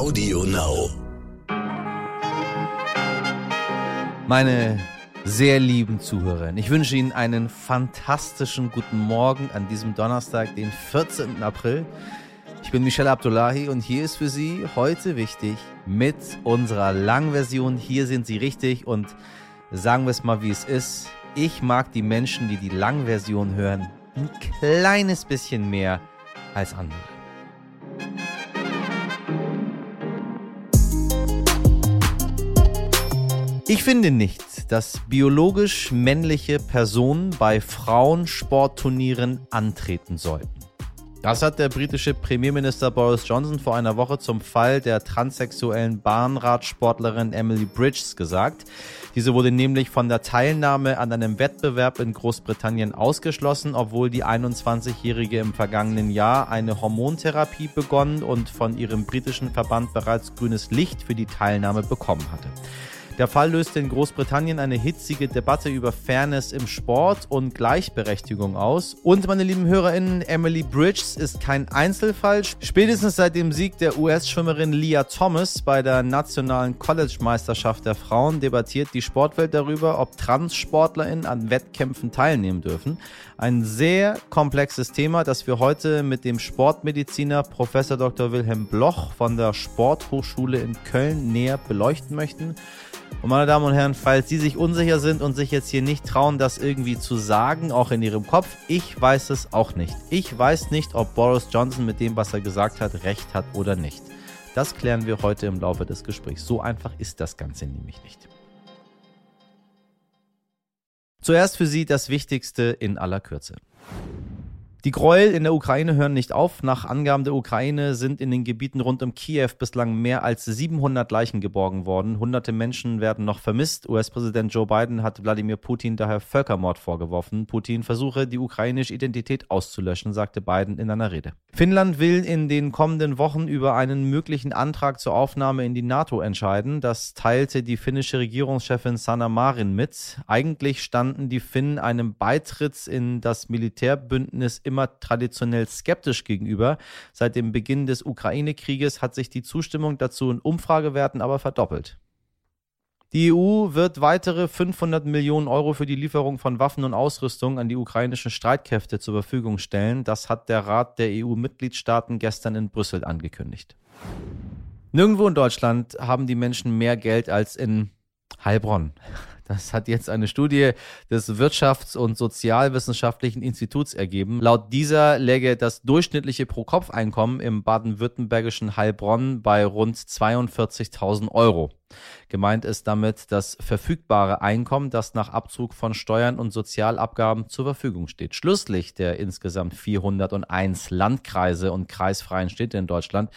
Audio Now. Meine sehr lieben Zuhörerinnen, ich wünsche Ihnen einen fantastischen guten Morgen an diesem Donnerstag, den 14. April. Ich bin Michelle Abdullahi und hier ist für Sie heute wichtig mit unserer Langversion. Hier sind Sie richtig und sagen wir es mal, wie es ist. Ich mag die Menschen, die die Langversion hören, ein kleines bisschen mehr als andere. Ich finde nicht, dass biologisch männliche Personen bei Frauensportturnieren antreten sollten. Das hat der britische Premierminister Boris Johnson vor einer Woche zum Fall der transsexuellen Bahnradsportlerin Emily Bridges gesagt. Diese wurde nämlich von der Teilnahme an einem Wettbewerb in Großbritannien ausgeschlossen, obwohl die 21-Jährige im vergangenen Jahr eine Hormontherapie begonnen und von ihrem britischen Verband bereits grünes Licht für die Teilnahme bekommen hatte. Der Fall löste in Großbritannien eine hitzige Debatte über Fairness im Sport und Gleichberechtigung aus. Und meine lieben HörerInnen, Emily Bridges ist kein Einzelfall. Spätestens seit dem Sieg der US-Schwimmerin Leah Thomas bei der nationalen College-Meisterschaft der Frauen debattiert die Sportwelt darüber, ob TranssportlerInnen an Wettkämpfen teilnehmen dürfen. Ein sehr komplexes Thema, das wir heute mit dem Sportmediziner Prof. Dr. Wilhelm Bloch von der Sporthochschule in Köln näher beleuchten möchten. Und meine Damen und Herren, falls Sie sich unsicher sind und sich jetzt hier nicht trauen, das irgendwie zu sagen, auch in Ihrem Kopf, ich weiß es auch nicht. Ich weiß nicht, ob Boris Johnson mit dem, was er gesagt hat, recht hat oder nicht. Das klären wir heute im Laufe des Gesprächs. So einfach ist das Ganze nämlich nicht. Zuerst für Sie das Wichtigste in aller Kürze. Die Gräuel in der Ukraine hören nicht auf. Nach Angaben der Ukraine sind in den Gebieten rund um Kiew bislang mehr als 700 Leichen geborgen worden. Hunderte Menschen werden noch vermisst. US-Präsident Joe Biden hat Wladimir Putin daher Völkermord vorgeworfen. Putin versuche, die ukrainische Identität auszulöschen, sagte Biden in einer Rede. Finnland will in den kommenden Wochen über einen möglichen Antrag zur Aufnahme in die NATO entscheiden. Das teilte die finnische Regierungschefin Sanna Marin mit. Eigentlich standen die Finnen einem Beitritt in das Militärbündnis immer traditionell skeptisch gegenüber. Seit dem Beginn des Ukraine-Krieges hat sich die Zustimmung dazu in Umfragewerten aber verdoppelt. Die EU wird weitere 500 Millionen Euro für die Lieferung von Waffen und Ausrüstung an die ukrainischen Streitkräfte zur Verfügung stellen. Das hat der Rat der EU-Mitgliedstaaten gestern in Brüssel angekündigt. Nirgendwo in Deutschland haben die Menschen mehr Geld als in Heilbronn. Das hat jetzt eine Studie des Wirtschafts- und Sozialwissenschaftlichen Instituts ergeben. Laut dieser läge das durchschnittliche Pro-Kopf-Einkommen im baden-württembergischen Heilbronn bei rund 42.000 Euro. Gemeint ist damit das verfügbare Einkommen, das nach Abzug von Steuern und Sozialabgaben zur Verfügung steht. Schlusslicht der insgesamt 401 Landkreise und kreisfreien Städte in Deutschland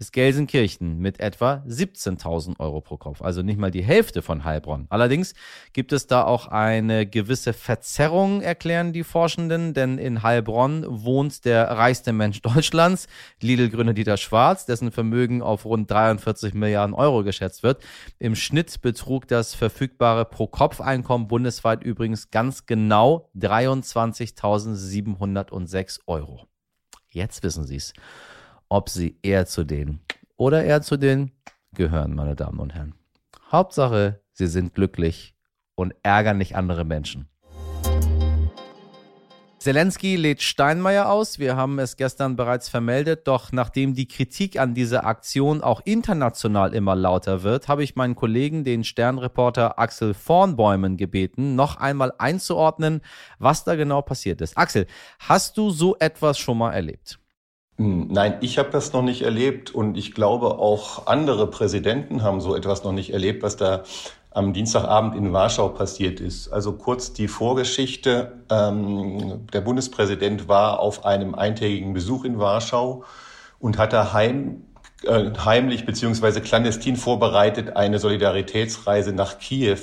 ist Gelsenkirchen mit etwa 17.000 Euro pro Kopf, also nicht mal die Hälfte von Heilbronn. Allerdings gibt es da auch eine gewisse Verzerrung, erklären die Forschenden, denn in Heilbronn wohnt der reichste Mensch Deutschlands, Lidl-Gründer Dieter Schwarz, dessen Vermögen auf rund 43 Milliarden Euro geschätzt wird. Im Schnitt betrug das verfügbare Pro-Kopf-Einkommen bundesweit übrigens ganz genau 23.706 Euro. Jetzt wissen Sie es ob sie eher zu den oder eher zu den gehören, meine Damen und Herren. Hauptsache, sie sind glücklich und ärgern nicht andere Menschen. Zelensky lädt Steinmeier aus. Wir haben es gestern bereits vermeldet. Doch nachdem die Kritik an dieser Aktion auch international immer lauter wird, habe ich meinen Kollegen, den Sternreporter Axel Vornbäumen, gebeten, noch einmal einzuordnen, was da genau passiert ist. Axel, hast du so etwas schon mal erlebt? Hm, nein, ich habe das noch nicht erlebt und ich glaube auch andere Präsidenten haben so etwas noch nicht erlebt, was da am Dienstagabend in Warschau passiert ist. Also kurz die Vorgeschichte. Ähm, der Bundespräsident war auf einem eintägigen Besuch in Warschau und hatte heim, äh, heimlich beziehungsweise clandestin vorbereitet eine Solidaritätsreise nach Kiew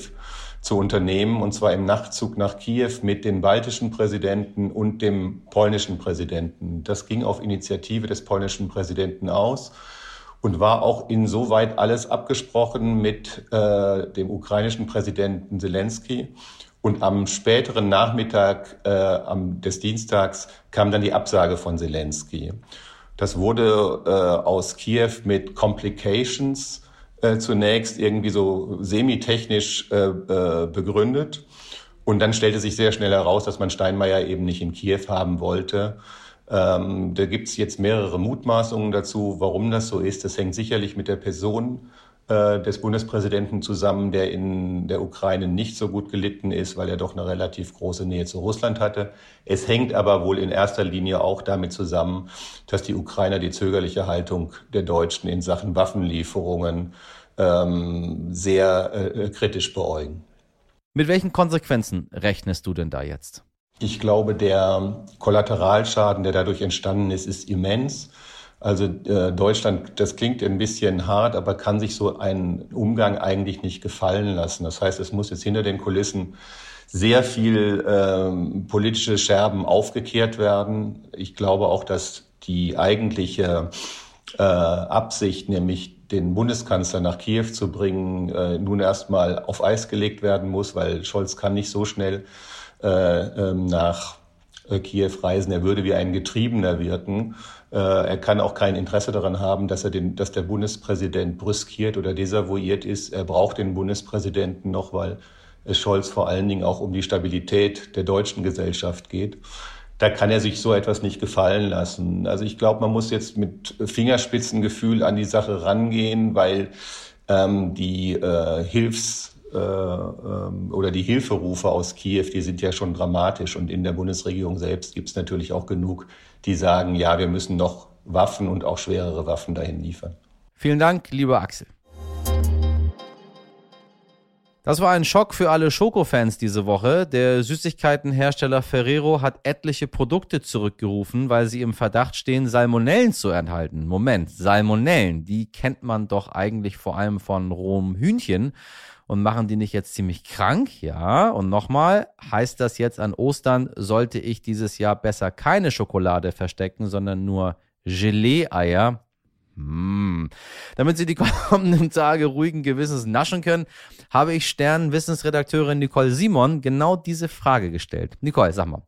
zu unternehmen, und zwar im Nachtzug nach Kiew mit den baltischen Präsidenten und dem polnischen Präsidenten. Das ging auf Initiative des polnischen Präsidenten aus und war auch insoweit alles abgesprochen mit äh, dem ukrainischen Präsidenten Zelensky. Und am späteren Nachmittag äh, am, des Dienstags kam dann die Absage von Zelensky. Das wurde äh, aus Kiew mit Complications äh, zunächst irgendwie so semitechnisch äh, äh, begründet. Und dann stellte sich sehr schnell heraus, dass man Steinmeier eben nicht in Kiew haben wollte. Ähm, da gibt es jetzt mehrere Mutmaßungen dazu, warum das so ist. Das hängt sicherlich mit der Person äh, des Bundespräsidenten zusammen, der in der Ukraine nicht so gut gelitten ist, weil er doch eine relativ große Nähe zu Russland hatte. Es hängt aber wohl in erster Linie auch damit zusammen, dass die Ukrainer die zögerliche Haltung der Deutschen in Sachen Waffenlieferungen ähm, sehr äh, kritisch beäugen. Mit welchen Konsequenzen rechnest du denn da jetzt? Ich glaube, der Kollateralschaden, der dadurch entstanden ist, ist immens. Also äh, Deutschland, das klingt ein bisschen hart, aber kann sich so einen Umgang eigentlich nicht gefallen lassen. Das heißt, es muss jetzt hinter den Kulissen sehr viel ähm, politische Scherben aufgekehrt werden. Ich glaube auch, dass die eigentliche äh, Absicht, nämlich den Bundeskanzler nach Kiew zu bringen, äh, nun erstmal auf Eis gelegt werden muss, weil Scholz kann nicht so schnell äh, ähm, nach Kiew reisen. Er würde wie ein Getriebener wirken. Äh, er kann auch kein Interesse daran haben, dass er den, dass der Bundespräsident brüskiert oder desavouiert ist. Er braucht den Bundespräsidenten noch, weil es Scholz vor allen Dingen auch um die Stabilität der deutschen Gesellschaft geht da kann er sich so etwas nicht gefallen lassen. Also ich glaube, man muss jetzt mit Fingerspitzengefühl an die Sache rangehen, weil ähm, die äh, Hilfs- äh, oder die Hilferufe aus Kiew, die sind ja schon dramatisch. Und in der Bundesregierung selbst gibt es natürlich auch genug, die sagen, ja, wir müssen noch Waffen und auch schwerere Waffen dahin liefern. Vielen Dank, lieber Axel. Das war ein Schock für alle Schokofans diese Woche. Der Süßigkeitenhersteller Ferrero hat etliche Produkte zurückgerufen, weil sie im Verdacht stehen, Salmonellen zu enthalten. Moment, Salmonellen, die kennt man doch eigentlich vor allem von rohem Hühnchen. Und machen die nicht jetzt ziemlich krank? Ja. Und nochmal, heißt das jetzt an Ostern, sollte ich dieses Jahr besser keine Schokolade verstecken, sondern nur Gelee-Eier? Hm. Damit Sie die kommenden Tage ruhigen Gewissens naschen können, habe ich Stern-Wissensredakteurin Nicole Simon genau diese Frage gestellt. Nicole, sag mal,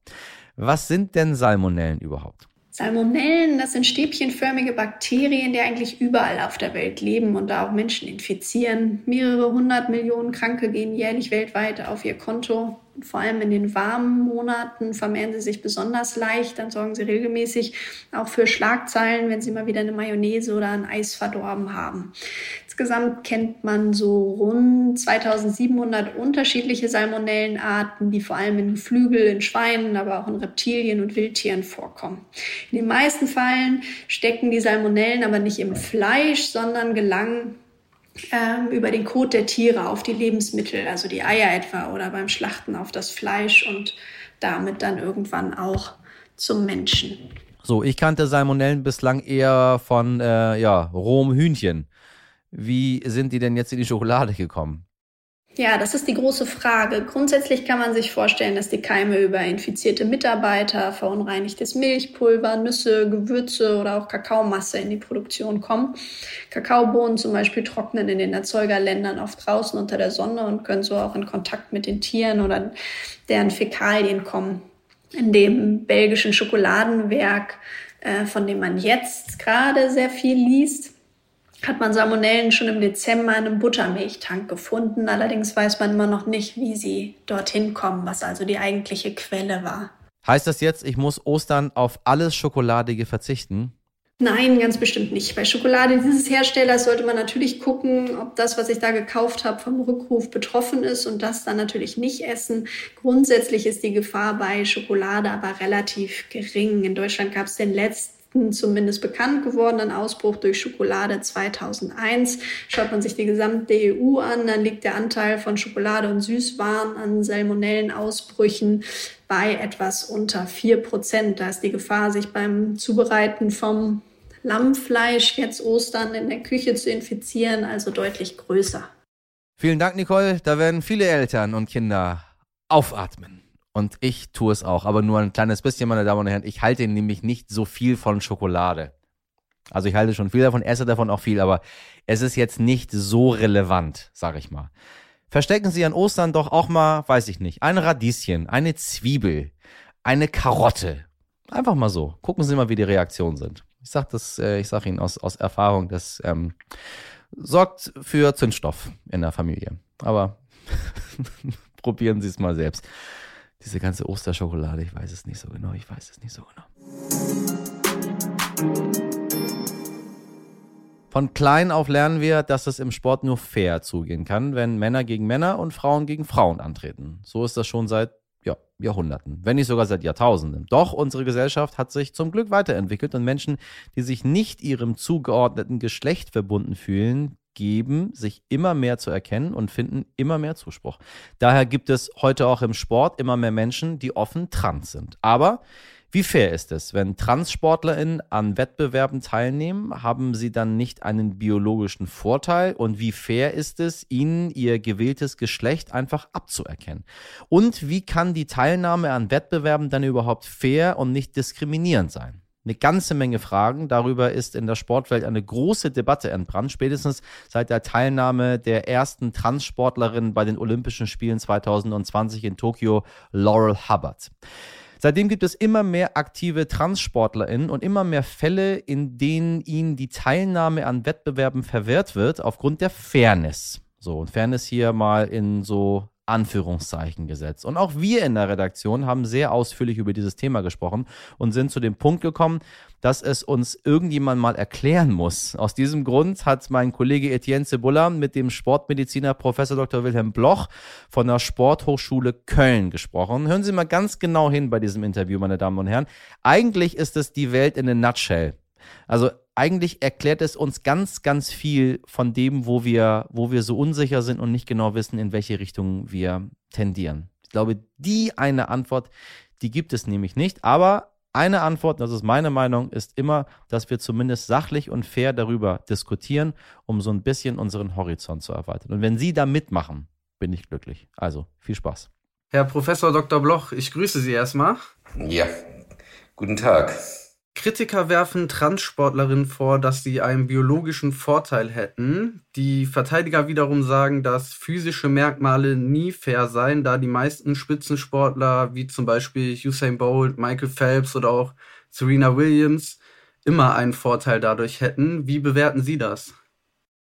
was sind denn Salmonellen überhaupt? Salmonellen, das sind stäbchenförmige Bakterien, die eigentlich überall auf der Welt leben und da auch Menschen infizieren. Mehrere hundert Millionen Kranke gehen jährlich weltweit auf ihr Konto. Und vor allem in den warmen Monaten vermehren sie sich besonders leicht. Dann sorgen sie regelmäßig auch für Schlagzeilen, wenn sie mal wieder eine Mayonnaise oder ein Eis verdorben haben. Insgesamt kennt man so rund 2700 unterschiedliche Salmonellenarten, die vor allem in Geflügel, in Schweinen, aber auch in Reptilien und Wildtieren vorkommen. In den meisten Fällen stecken die Salmonellen aber nicht im Fleisch, sondern gelangen ähm, über den Kot der Tiere auf die Lebensmittel, also die Eier etwa, oder beim Schlachten auf das Fleisch und damit dann irgendwann auch zum Menschen. So, ich kannte Salmonellen bislang eher von äh, ja, rohem Hühnchen. Wie sind die denn jetzt in die Schokolade gekommen? Ja, das ist die große Frage. Grundsätzlich kann man sich vorstellen, dass die Keime über infizierte Mitarbeiter, verunreinigtes Milchpulver, Nüsse, Gewürze oder auch Kakaomasse in die Produktion kommen. Kakaobohnen zum Beispiel trocknen in den Erzeugerländern oft draußen unter der Sonne und können so auch in Kontakt mit den Tieren oder deren Fäkalien kommen. In dem belgischen Schokoladenwerk, äh, von dem man jetzt gerade sehr viel liest, hat man Salmonellen schon im Dezember in einem Buttermilchtank gefunden. Allerdings weiß man immer noch nicht, wie sie dorthin kommen, was also die eigentliche Quelle war. Heißt das jetzt, ich muss Ostern auf alles Schokoladige verzichten? Nein, ganz bestimmt nicht. Bei Schokolade dieses Herstellers sollte man natürlich gucken, ob das, was ich da gekauft habe, vom Rückruf betroffen ist und das dann natürlich nicht essen. Grundsätzlich ist die Gefahr bei Schokolade aber relativ gering. In Deutschland gab es den letzten zumindest bekannt gewordenen Ausbruch durch Schokolade 2001. Schaut man sich die gesamte EU an, dann liegt der Anteil von Schokolade und Süßwaren an Salmonellenausbrüchen bei etwas unter vier Prozent. Da ist die Gefahr, sich beim Zubereiten vom Lammfleisch jetzt Ostern in der Küche zu infizieren, also deutlich größer. Vielen Dank, Nicole. Da werden viele Eltern und Kinder aufatmen. Und ich tue es auch, aber nur ein kleines bisschen, meine Damen und Herren. Ich halte nämlich nicht so viel von Schokolade. Also ich halte schon viel davon, esse davon auch viel, aber es ist jetzt nicht so relevant, sag ich mal. Verstecken Sie an Ostern doch auch mal, weiß ich nicht, ein Radieschen, eine Zwiebel, eine Karotte. Einfach mal so. Gucken Sie mal, wie die Reaktionen sind. Ich sage das, äh, sage Ihnen aus, aus Erfahrung, das ähm, sorgt für Zündstoff in der Familie. Aber probieren Sie es mal selbst. Diese ganze Osterschokolade, ich weiß es nicht so genau, ich weiß es nicht so genau. Von klein auf lernen wir, dass es im Sport nur fair zugehen kann, wenn Männer gegen Männer und Frauen gegen Frauen antreten. So ist das schon seit ja, Jahrhunderten, wenn nicht sogar seit Jahrtausenden. Doch unsere Gesellschaft hat sich zum Glück weiterentwickelt und Menschen, die sich nicht ihrem zugeordneten Geschlecht verbunden fühlen, geben sich immer mehr zu erkennen und finden immer mehr Zuspruch. Daher gibt es heute auch im Sport immer mehr Menschen, die offen trans sind. Aber wie fair ist es, wenn TranssportlerInnen an Wettbewerben teilnehmen? Haben sie dann nicht einen biologischen Vorteil? Und wie fair ist es, ihnen ihr gewähltes Geschlecht einfach abzuerkennen? Und wie kann die Teilnahme an Wettbewerben dann überhaupt fair und nicht diskriminierend sein? Eine ganze Menge Fragen. Darüber ist in der Sportwelt eine große Debatte entbrannt, spätestens seit der Teilnahme der ersten Transsportlerin bei den Olympischen Spielen 2020 in Tokio, Laurel Hubbard. Seitdem gibt es immer mehr aktive TranssportlerInnen und immer mehr Fälle, in denen ihnen die Teilnahme an Wettbewerben verwehrt wird aufgrund der Fairness. So, und Fairness hier mal in so Anführungszeichen gesetzt. Und auch wir in der Redaktion haben sehr ausführlich über dieses Thema gesprochen und sind zu dem Punkt gekommen, dass es uns irgendjemand mal erklären muss. Aus diesem Grund hat mein Kollege Etienne Cebulla mit dem Sportmediziner Professor Dr. Wilhelm Bloch von der Sporthochschule Köln gesprochen. Hören Sie mal ganz genau hin bei diesem Interview, meine Damen und Herren. Eigentlich ist es die Welt in a nutshell. Also eigentlich erklärt es uns ganz, ganz viel von dem, wo wir, wo wir so unsicher sind und nicht genau wissen, in welche Richtung wir tendieren. Ich glaube, die eine Antwort, die gibt es nämlich nicht. Aber eine Antwort, das ist meine Meinung, ist immer, dass wir zumindest sachlich und fair darüber diskutieren, um so ein bisschen unseren Horizont zu erweitern. Und wenn Sie da mitmachen, bin ich glücklich. Also viel Spaß. Herr Professor Dr. Bloch, ich grüße Sie erstmal. Ja, guten Tag. Kritiker werfen Transsportlerinnen vor, dass sie einen biologischen Vorteil hätten. Die Verteidiger wiederum sagen, dass physische Merkmale nie fair seien, da die meisten Spitzensportler, wie zum Beispiel Usain Bolt, Michael Phelps oder auch Serena Williams, immer einen Vorteil dadurch hätten. Wie bewerten Sie das?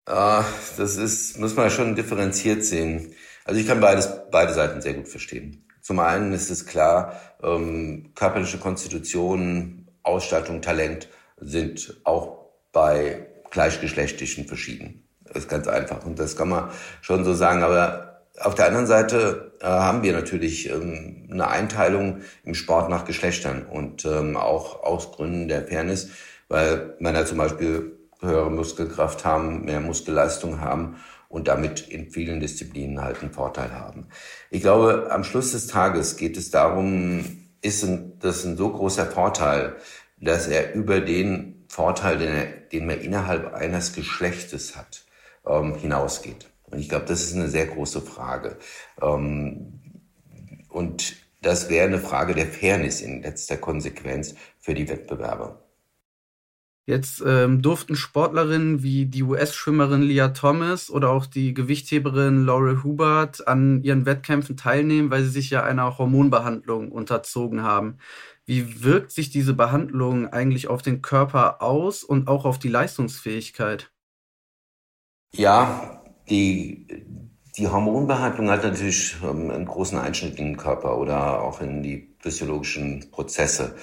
Ah, das ist, muss man schon differenziert sehen. Also ich kann beides, beide Seiten sehr gut verstehen. Zum einen ist es klar, ähm, körperliche Konstitution, Ausstattung, Talent sind auch bei gleichgeschlechtlichen verschieden. Das ist ganz einfach und das kann man schon so sagen. Aber auf der anderen Seite äh, haben wir natürlich ähm, eine Einteilung im Sport nach Geschlechtern und ähm, auch aus Gründen der Fairness, weil Männer zum Beispiel höhere Muskelkraft haben, mehr Muskelleistung haben und damit in vielen Disziplinen halt einen Vorteil haben. Ich glaube, am Schluss des Tages geht es darum, ist das ein so großer Vorteil, dass er über den Vorteil, den, er, den man innerhalb eines Geschlechtes hat, ähm, hinausgeht. Und ich glaube, das ist eine sehr große Frage. Ähm, und das wäre eine Frage der Fairness in letzter Konsequenz für die Wettbewerber. Jetzt ähm, durften Sportlerinnen wie die US-Schwimmerin Leah Thomas oder auch die Gewichtheberin Laurel Hubert an ihren Wettkämpfen teilnehmen, weil sie sich ja einer Hormonbehandlung unterzogen haben. Wie wirkt sich diese Behandlung eigentlich auf den Körper aus und auch auf die Leistungsfähigkeit? Ja, die, die Hormonbehandlung hat natürlich ähm, einen großen Einschnitt in den Körper oder auch in die physiologischen Prozesse.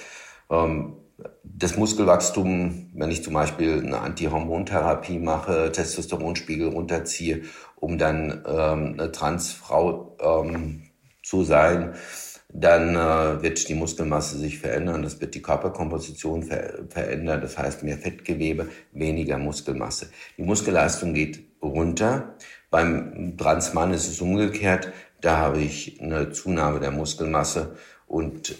Ähm, das Muskelwachstum, wenn ich zum Beispiel eine Antihormontherapie mache, Testosteronspiegel runterziehe, um dann ähm, eine Transfrau ähm, zu sein, dann äh, wird die Muskelmasse sich verändern, das wird die Körperkomposition ver verändern, das heißt mehr Fettgewebe, weniger Muskelmasse. Die Muskelleistung geht runter. Beim Transmann ist es umgekehrt, da habe ich eine Zunahme der Muskelmasse und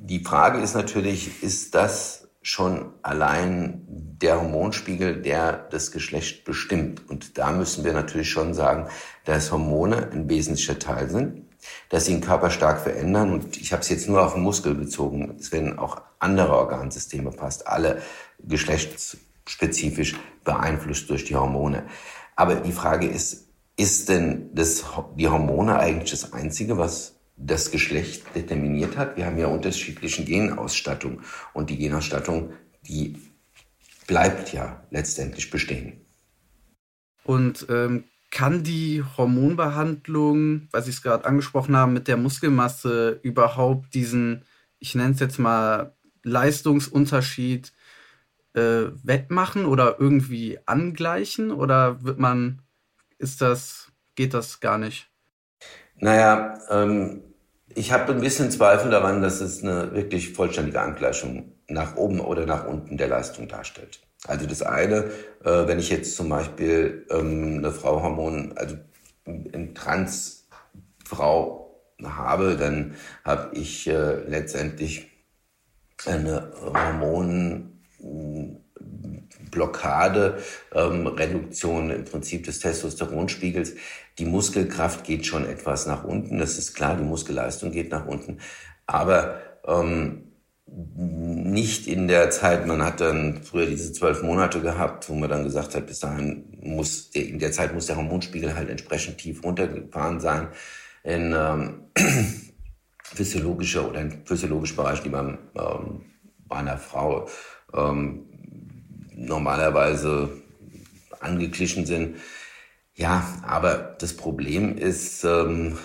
die Frage ist natürlich, ist das schon allein der Hormonspiegel, der das Geschlecht bestimmt? Und da müssen wir natürlich schon sagen, dass Hormone ein wesentlicher Teil sind, dass sie den Körper stark verändern. Und ich habe es jetzt nur auf den Muskel bezogen. Es werden auch andere Organsysteme fast alle geschlechtsspezifisch beeinflusst durch die Hormone. Aber die Frage ist, ist denn das, die Hormone eigentlich das Einzige, was das Geschlecht determiniert hat. Wir haben ja unterschiedliche Genausstattung und die Genausstattung, die bleibt ja letztendlich bestehen. Und ähm, kann die Hormonbehandlung, was ich es gerade angesprochen habe, mit der Muskelmasse überhaupt diesen, ich nenne es jetzt mal, Leistungsunterschied äh, wettmachen oder irgendwie angleichen? Oder wird man, ist das, geht das gar nicht? Naja, ähm, ich habe ein bisschen Zweifel daran, dass es eine wirklich vollständige Angleichung nach oben oder nach unten der Leistung darstellt. Also das eine, äh, wenn ich jetzt zum Beispiel ähm, eine Frau Hormon, also eine Transfrau habe, dann habe ich äh, letztendlich eine Hormonblockade, ähm, Reduktion im Prinzip des Testosteronspiegels. Die Muskelkraft geht schon etwas nach unten, das ist klar, die Muskelleistung geht nach unten, aber ähm, nicht in der Zeit, man hat dann früher diese zwölf Monate gehabt, wo man dann gesagt hat, bis dahin muss, in der Zeit muss der Hormonspiegel halt entsprechend tief runtergefahren sein. In ähm, physiologischer oder in physiologischen Bereich, die beim, ähm, bei einer Frau ähm, normalerweise angeglichen sind. Ja, aber das Problem ist, ähm,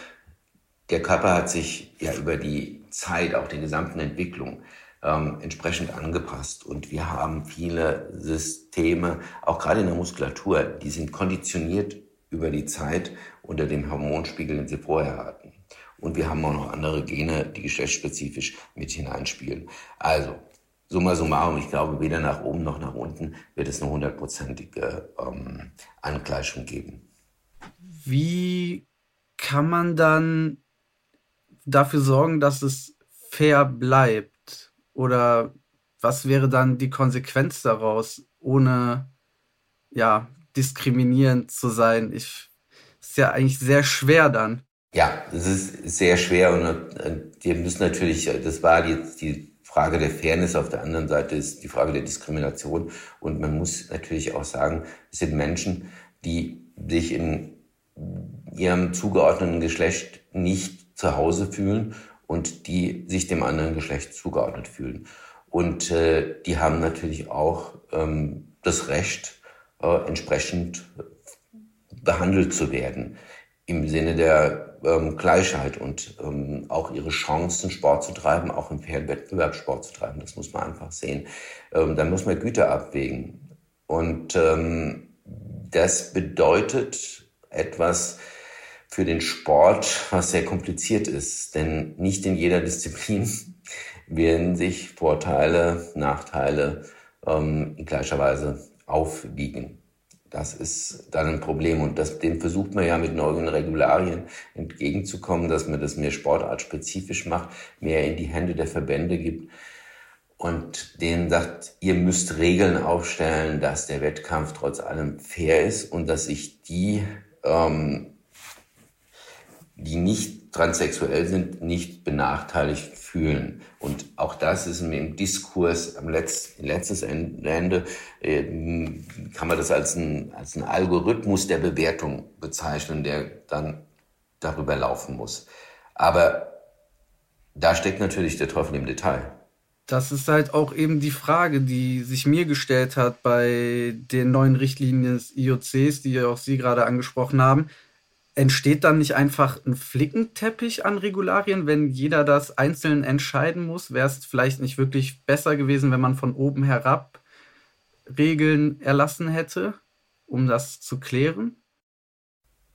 der Körper hat sich ja über die Zeit, auch die gesamten Entwicklung, ähm, entsprechend angepasst. Und wir haben viele Systeme, auch gerade in der Muskulatur, die sind konditioniert über die Zeit unter dem Hormonspiegel, den sie vorher hatten. Und wir haben auch noch andere Gene, die geschlechtsspezifisch mit hineinspielen. Also, summa summarum, ich glaube, weder nach oben noch nach unten wird es eine hundertprozentige ähm, Angleichung geben. Wie kann man dann dafür sorgen, dass es fair bleibt? Oder was wäre dann die Konsequenz daraus, ohne ja, diskriminierend zu sein? Ich, ist ja eigentlich sehr schwer dann. Ja, es ist sehr schwer und äh, wir müssen natürlich, das war jetzt die Frage der Fairness, auf der anderen Seite ist die Frage der Diskrimination und man muss natürlich auch sagen, es sind Menschen, die sich in ihrem zugeordneten Geschlecht nicht zu Hause fühlen und die sich dem anderen Geschlecht zugeordnet fühlen. Und äh, die haben natürlich auch ähm, das Recht, äh, entsprechend behandelt zu werden im Sinne der ähm, Gleichheit und ähm, auch ihre Chancen, Sport zu treiben, auch im fairen Wettbewerb Sport zu treiben. Das muss man einfach sehen. Ähm, da muss man Güter abwägen. Und ähm, das bedeutet etwas für den Sport, was sehr kompliziert ist. Denn nicht in jeder Disziplin werden sich Vorteile, Nachteile ähm, in gleicher Weise aufwiegen. Das ist dann ein Problem und das, dem versucht man ja mit neuen Regularien entgegenzukommen, dass man das mehr sportartspezifisch macht, mehr in die Hände der Verbände gibt und denen sagt, ihr müsst Regeln aufstellen, dass der Wettkampf trotz allem fair ist und dass sich die, ähm, die nicht transsexuell sind, nicht benachteiligt fühlen. Und auch das ist im Diskurs am Letz, letztes Ende, äh, kann man das als ein, als Algorithmus der Bewertung bezeichnen, der dann darüber laufen muss. Aber da steckt natürlich der Teufel im Detail. Das ist halt auch eben die Frage, die sich mir gestellt hat bei den neuen Richtlinien des IOCs, die auch Sie gerade angesprochen haben entsteht dann nicht einfach ein Flickenteppich an Regularien, wenn jeder das einzeln entscheiden muss? Wäre es vielleicht nicht wirklich besser gewesen, wenn man von oben herab Regeln erlassen hätte, um das zu klären?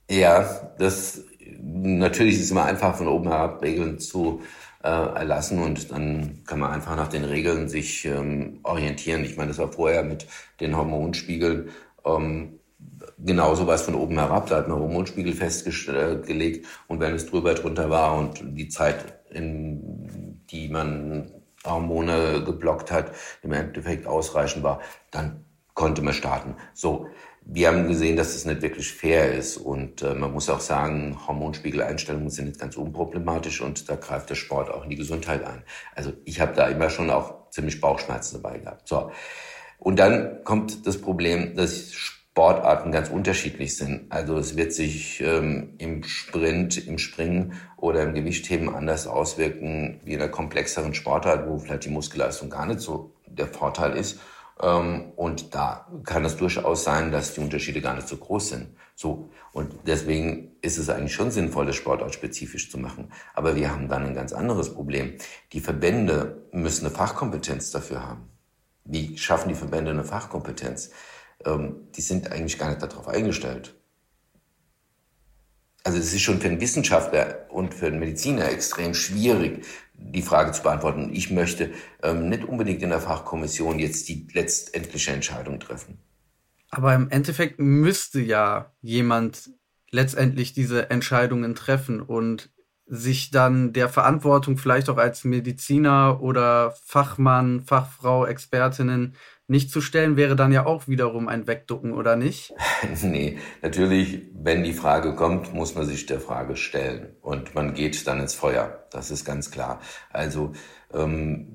Ja, das natürlich ist es immer einfach von oben herab Regeln zu äh, erlassen und dann kann man einfach nach den Regeln sich ähm, orientieren. Ich meine, das war vorher mit den Hormonspiegeln ähm, genau sowas von oben herab. Da hat man Hormonspiegel festgelegt und wenn es drüber drunter war und die Zeit, in die man Hormone geblockt hat, im Endeffekt ausreichend war, dann konnte man starten. So, wir haben gesehen, dass das nicht wirklich fair ist und äh, man muss auch sagen, Hormonspiegeleinstellungen sind nicht ganz unproblematisch und da greift der Sport auch in die Gesundheit ein. Also ich habe da immer schon auch ziemlich Bauchschmerzen dabei gehabt. So. Und dann kommt das Problem, dass Sportarten ganz unterschiedlich sind. Also es wird sich ähm, im Sprint, im Springen oder im Gewichtheben anders auswirken wie in einer komplexeren Sportart, wo vielleicht die Muskelleistung gar nicht so der Vorteil ist. Ähm, und da kann es durchaus sein, dass die Unterschiede gar nicht so groß sind. So. Und deswegen ist es eigentlich schon sinnvoll, das sportartspezifisch zu machen. Aber wir haben dann ein ganz anderes Problem. Die Verbände müssen eine Fachkompetenz dafür haben. Wie schaffen die Verbände eine Fachkompetenz? Ähm, die sind eigentlich gar nicht darauf eingestellt. Also es ist schon für einen Wissenschaftler und für einen Mediziner extrem schwierig, die Frage zu beantworten. Ich möchte ähm, nicht unbedingt in der Fachkommission jetzt die letztendliche Entscheidung treffen. Aber im Endeffekt müsste ja jemand letztendlich diese Entscheidungen treffen und sich dann der Verantwortung vielleicht auch als Mediziner oder Fachmann, Fachfrau, Expertinnen nicht zu stellen, wäre dann ja auch wiederum ein Wegducken, oder nicht? nee, natürlich, wenn die Frage kommt, muss man sich der Frage stellen und man geht dann ins Feuer. Das ist ganz klar. Also, ähm,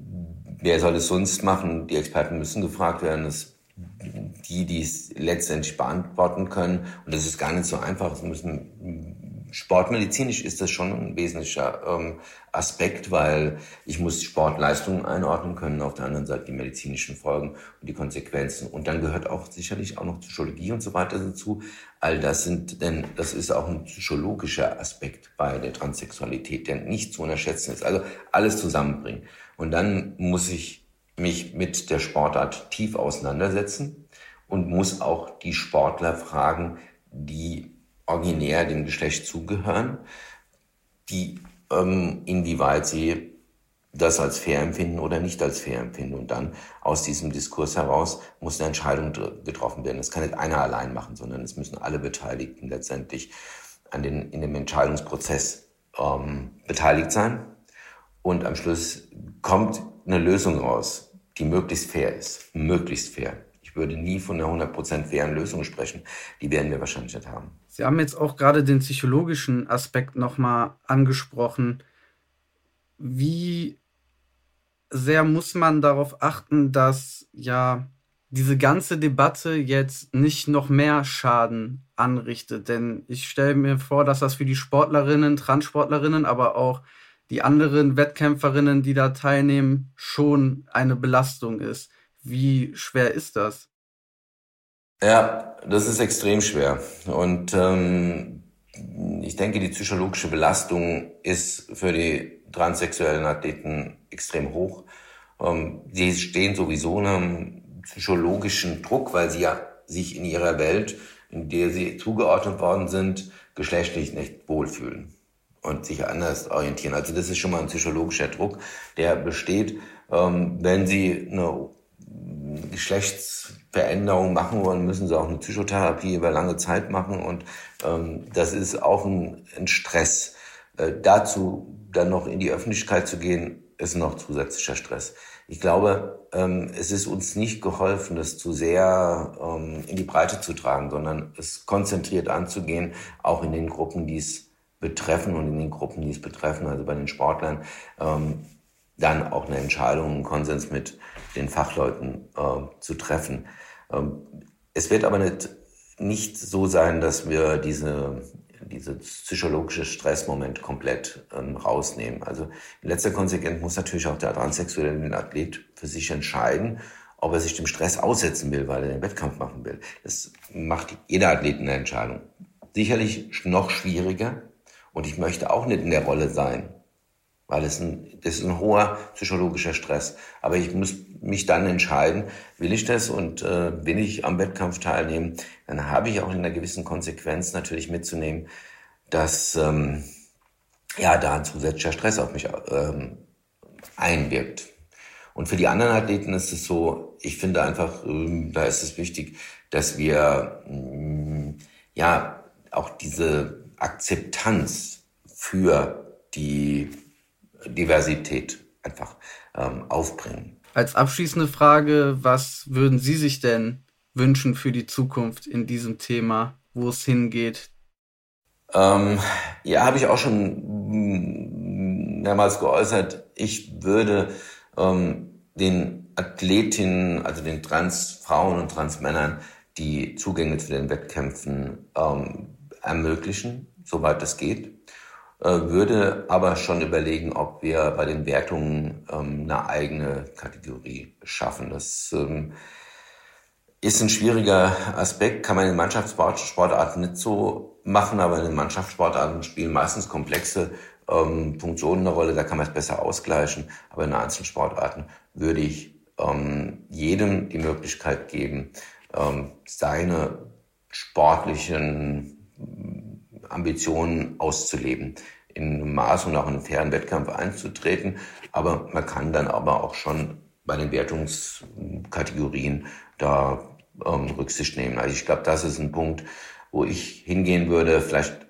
wer soll es sonst machen? Die Experten müssen gefragt werden. Es die, die es letztendlich beantworten können. Und das ist gar nicht so einfach. Es müssen, sportmedizinisch ist das schon ein wesentlicher ähm, Aspekt, weil ich muss Sportleistungen einordnen können, auf der anderen Seite die medizinischen Folgen und die Konsequenzen. Und dann gehört auch sicherlich auch noch Psychologie und so weiter dazu. All das sind, denn das ist auch ein psychologischer Aspekt bei der Transsexualität, der nicht zu unterschätzen ist. Also alles zusammenbringen. Und dann muss ich mich mit der Sportart tief auseinandersetzen und muss auch die Sportler fragen, die originär dem Geschlecht zugehören, die ähm, inwieweit sie das als fair empfinden oder nicht als fair empfinden. Und dann aus diesem Diskurs heraus muss eine Entscheidung getroffen werden. Das kann nicht einer allein machen, sondern es müssen alle Beteiligten letztendlich an den, in dem Entscheidungsprozess ähm, beteiligt sein. Und am Schluss kommt eine Lösung raus, die möglichst fair ist. Möglichst fair. Ich würde nie von einer 100% fairen Lösung sprechen. Die werden wir wahrscheinlich nicht haben. Sie haben jetzt auch gerade den psychologischen Aspekt nochmal angesprochen. Wie sehr muss man darauf achten, dass ja diese ganze Debatte jetzt nicht noch mehr Schaden anrichtet? Denn ich stelle mir vor, dass das für die Sportlerinnen, Transportlerinnen, aber auch die anderen Wettkämpferinnen, die da teilnehmen, schon eine Belastung ist. Wie schwer ist das? Ja, das ist extrem schwer. Und ähm, ich denke, die psychologische Belastung ist für die transsexuellen Athleten extrem hoch. Ähm, sie stehen sowieso einem psychologischen Druck, weil sie ja sich in ihrer Welt, in der sie zugeordnet worden sind, geschlechtlich nicht wohlfühlen und sich anders orientieren. Also das ist schon mal ein psychologischer Druck, der besteht, ähm, wenn Sie eine Geschlechtsveränderung machen wollen, müssen Sie auch eine Psychotherapie über lange Zeit machen und ähm, das ist auch ein, ein Stress. Äh, dazu dann noch in die Öffentlichkeit zu gehen, ist noch zusätzlicher Stress. Ich glaube, ähm, es ist uns nicht geholfen, das zu sehr ähm, in die Breite zu tragen, sondern es konzentriert anzugehen, auch in den Gruppen, die es betreffen und in den Gruppen, die es betreffen, also bei den Sportlern, ähm, dann auch eine Entscheidung, einen Konsens mit den Fachleuten äh, zu treffen. Ähm, es wird aber nicht, nicht so sein, dass wir diese, diese psychologische Stressmoment komplett ähm, rausnehmen. Also in letzter Konsequenz muss natürlich auch der transsexuelle Athlet für sich entscheiden, ob er sich dem Stress aussetzen will, weil er den Wettkampf machen will. Das macht jeder Athlet eine Entscheidung. Sicherlich noch schwieriger, und ich möchte auch nicht in der Rolle sein, weil es ein, das ist ein hoher psychologischer Stress. Aber ich muss mich dann entscheiden, will ich das und äh, will ich am Wettkampf teilnehmen, dann habe ich auch in einer gewissen Konsequenz natürlich mitzunehmen, dass ähm, ja da ein zusätzlicher Stress auf mich ähm, einwirkt. Und für die anderen Athleten ist es so, ich finde einfach, ähm, da ist es wichtig, dass wir ähm, ja auch diese Akzeptanz für die Diversität einfach ähm, aufbringen. Als abschließende Frage, was würden Sie sich denn wünschen für die Zukunft in diesem Thema, wo es hingeht? Ähm, ja, habe ich auch schon mehrmals geäußert. Ich würde ähm, den Athletinnen, also den Transfrauen und Transmännern, die Zugänge zu den Wettkämpfen ähm, ermöglichen, soweit es geht. Äh, würde aber schon überlegen, ob wir bei den Wertungen ähm, eine eigene Kategorie schaffen. Das ähm, ist ein schwieriger Aspekt, kann man in Mannschaftssportarten nicht so machen, aber in Mannschaftssportarten spielen meistens komplexe ähm, Funktionen eine Rolle, da kann man es besser ausgleichen. Aber in Einzelsportarten würde ich ähm, jedem die Möglichkeit geben, ähm, seine sportlichen Ambitionen auszuleben, in einem Maß und auch in einen fairen Wettkampf einzutreten. Aber man kann dann aber auch schon bei den Wertungskategorien da ähm, Rücksicht nehmen. Also ich glaube, das ist ein Punkt, wo ich hingehen würde, vielleicht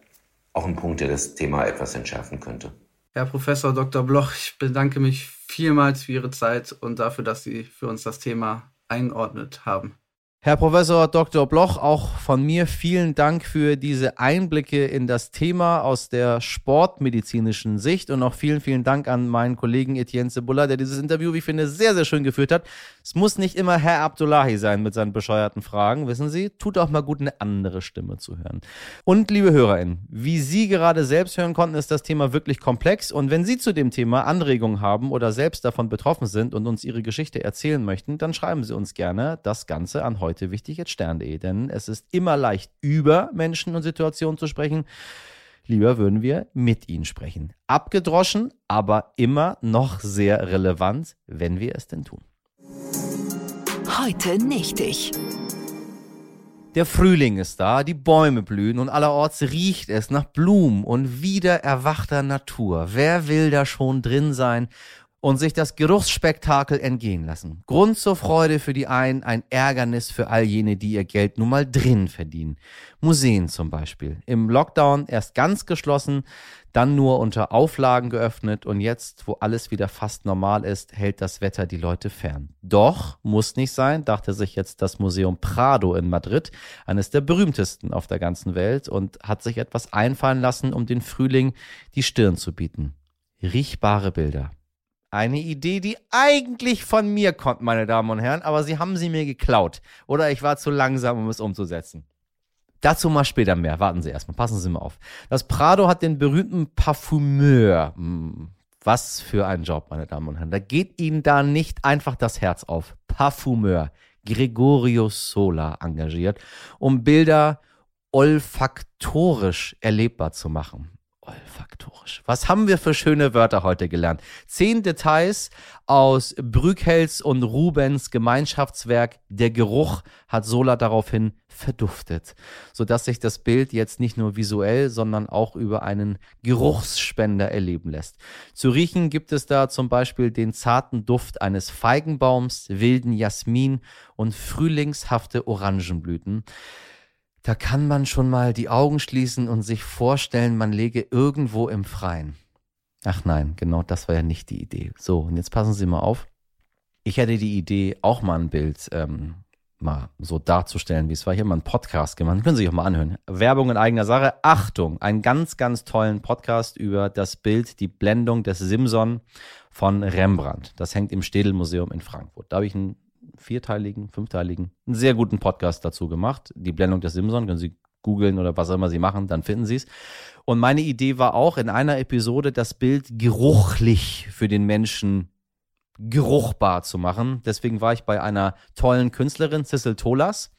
auch ein Punkt, der das Thema etwas entschärfen könnte. Herr Professor Dr. Bloch, ich bedanke mich vielmals für Ihre Zeit und dafür, dass Sie für uns das Thema eingeordnet haben. Herr Professor Dr. Bloch, auch von mir vielen Dank für diese Einblicke in das Thema aus der sportmedizinischen Sicht und auch vielen, vielen Dank an meinen Kollegen Etienne Cebulla, der dieses Interview, wie ich finde, sehr, sehr schön geführt hat. Es muss nicht immer Herr Abdullahi sein mit seinen bescheuerten Fragen, wissen Sie. Tut auch mal gut, eine andere Stimme zu hören. Und liebe HörerInnen, wie Sie gerade selbst hören konnten, ist das Thema wirklich komplex. Und wenn Sie zu dem Thema Anregungen haben oder selbst davon betroffen sind und uns Ihre Geschichte erzählen möchten, dann schreiben Sie uns gerne das Ganze an heute heute wichtig jetzt stern.de, denn es ist immer leicht über Menschen und Situationen zu sprechen. Lieber würden wir mit ihnen sprechen. Abgedroschen, aber immer noch sehr relevant, wenn wir es denn tun. Heute nicht ich. Der Frühling ist da, die Bäume blühen und allerorts riecht es nach Blumen und wieder erwachter Natur. Wer will da schon drin sein und sich das Geruchsspektakel entgehen lassen. Grund zur Freude für die einen, ein Ärgernis für all jene, die ihr Geld nun mal drin verdienen. Museen zum Beispiel. Im Lockdown erst ganz geschlossen, dann nur unter Auflagen geöffnet und jetzt, wo alles wieder fast normal ist, hält das Wetter die Leute fern. Doch, muss nicht sein, dachte sich jetzt das Museum Prado in Madrid, eines der berühmtesten auf der ganzen Welt und hat sich etwas einfallen lassen, um den Frühling die Stirn zu bieten. Riechbare Bilder. Eine Idee, die eigentlich von mir kommt, meine Damen und Herren, aber sie haben sie mir geklaut. Oder ich war zu langsam, um es umzusetzen. Dazu mal später mehr. Warten Sie erstmal, passen Sie mal auf. Das Prado hat den berühmten Parfümeur. Hm, was für ein Job, meine Damen und Herren. Da geht Ihnen da nicht einfach das Herz auf. Parfümeur Gregorio Sola engagiert, um Bilder olfaktorisch erlebbar zu machen. Olfaktorisch. Was haben wir für schöne Wörter heute gelernt? Zehn Details aus Brüghels und Rubens Gemeinschaftswerk Der Geruch hat Sola daraufhin verduftet, sodass sich das Bild jetzt nicht nur visuell, sondern auch über einen Geruchsspender erleben lässt. Zu riechen gibt es da zum Beispiel den zarten Duft eines Feigenbaums, wilden Jasmin und frühlingshafte Orangenblüten. Da kann man schon mal die Augen schließen und sich vorstellen, man lege irgendwo im Freien. Ach nein, genau das war ja nicht die Idee. So, und jetzt passen Sie mal auf. Ich hätte die Idee, auch mal ein Bild ähm, mal so darzustellen, wie es war. Hier mal einen Podcast gemacht. Können Sie sich auch mal anhören. Werbung in eigener Sache. Achtung, einen ganz, ganz tollen Podcast über das Bild, die Blendung des Simson von Rembrandt. Das hängt im Städelmuseum in Frankfurt. Da habe ich einen vierteiligen, fünfteiligen, einen sehr guten Podcast dazu gemacht. Die Blendung des Simson, können Sie googeln oder was auch immer Sie machen, dann finden Sie es. Und meine Idee war auch in einer Episode das Bild geruchlich für den Menschen geruchbar zu machen. Deswegen war ich bei einer tollen Künstlerin, Cecil Tolas.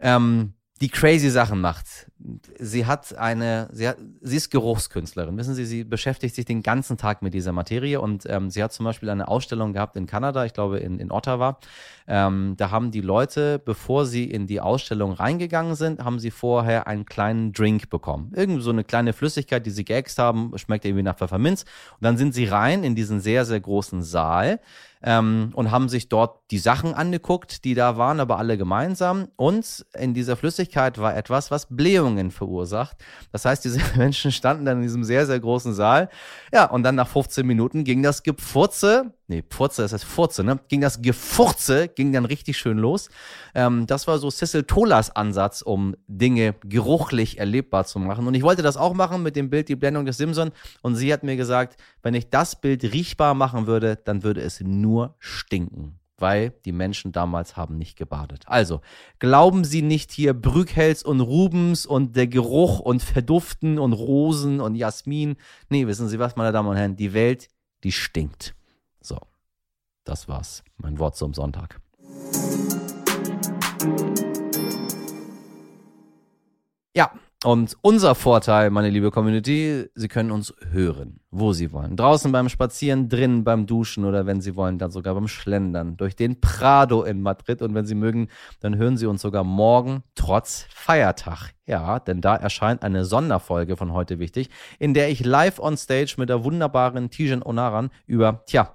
Ähm, die crazy Sachen macht. Sie hat eine, sie, hat, sie ist Geruchskünstlerin. Wissen Sie, sie beschäftigt sich den ganzen Tag mit dieser Materie und ähm, sie hat zum Beispiel eine Ausstellung gehabt in Kanada, ich glaube in, in Ottawa. Ähm, da haben die Leute, bevor sie in die Ausstellung reingegangen sind, haben sie vorher einen kleinen Drink bekommen. Irgend so eine kleine Flüssigkeit, die sie geäxt haben, schmeckt irgendwie nach Pfefferminz. Und dann sind sie rein in diesen sehr, sehr großen Saal ähm, und haben sich dort die Sachen angeguckt, die da waren, aber alle gemeinsam. Und in dieser Flüssigkeit war etwas, was Blähungen verursacht. Das heißt, diese Menschen standen dann in diesem sehr, sehr großen Saal. Ja, und dann nach 15 Minuten ging das Gepfurze nee, Pfurze, das heißt Furze, ne? Ging das Gefurze, ging dann richtig schön los. Ähm, das war so Cecil Tolas Ansatz, um Dinge geruchlich erlebbar zu machen. Und ich wollte das auch machen mit dem Bild Die Blendung des Simson. Und sie hat mir gesagt, wenn ich das Bild riechbar machen würde, dann würde es nur stinken. Weil die Menschen damals haben nicht gebadet. Also, glauben Sie nicht hier Brückhels und Rubens und der Geruch und Verduften und Rosen und Jasmin. Nee, wissen Sie was, meine Damen und Herren, die Welt, die stinkt. So, das war's. Mein Wort zum Sonntag. Ja, und unser Vorteil, meine liebe Community, Sie können uns hören, wo Sie wollen. Draußen beim Spazieren, drinnen beim Duschen oder wenn Sie wollen, dann sogar beim Schlendern durch den Prado in Madrid. Und wenn Sie mögen, dann hören Sie uns sogar morgen trotz Feiertag. Ja, denn da erscheint eine Sonderfolge von heute wichtig, in der ich live on stage mit der wunderbaren Tijan Onaran über, tja,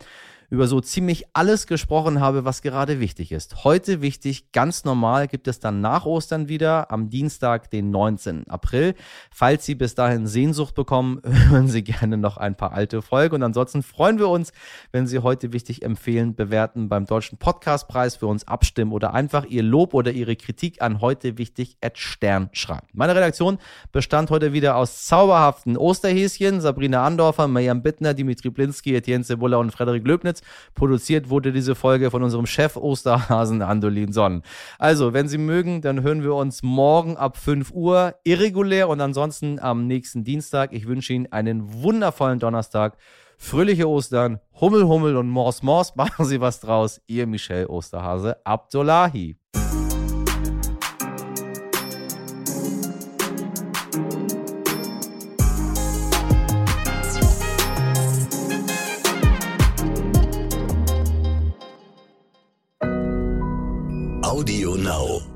über so ziemlich alles gesprochen habe, was gerade wichtig ist. Heute wichtig, ganz normal gibt es dann nach Ostern wieder am Dienstag, den 19. April. Falls Sie bis dahin Sehnsucht bekommen, hören Sie gerne noch ein paar alte Folgen. Und ansonsten freuen wir uns, wenn Sie heute wichtig empfehlen, bewerten beim Deutschen Podcastpreis für uns abstimmen oder einfach Ihr Lob oder Ihre Kritik an heute wichtig at Stern schreiben. Meine Redaktion bestand heute wieder aus zauberhaften Osterhäschen, Sabrina Andorfer, Mariam Bittner, Dimitri Blinski, Etienne Cebula und Frederik Löbnitz. Produziert wurde diese Folge von unserem Chef Osterhasen Andolin Sonnen. Also, wenn Sie mögen, dann hören wir uns morgen ab 5 Uhr irregulär und ansonsten am nächsten Dienstag. Ich wünsche Ihnen einen wundervollen Donnerstag. Fröhliche Ostern, Hummel, Hummel und Mors, Mors. Machen Sie was draus. Ihr Michel Osterhase Abdullahi. Now.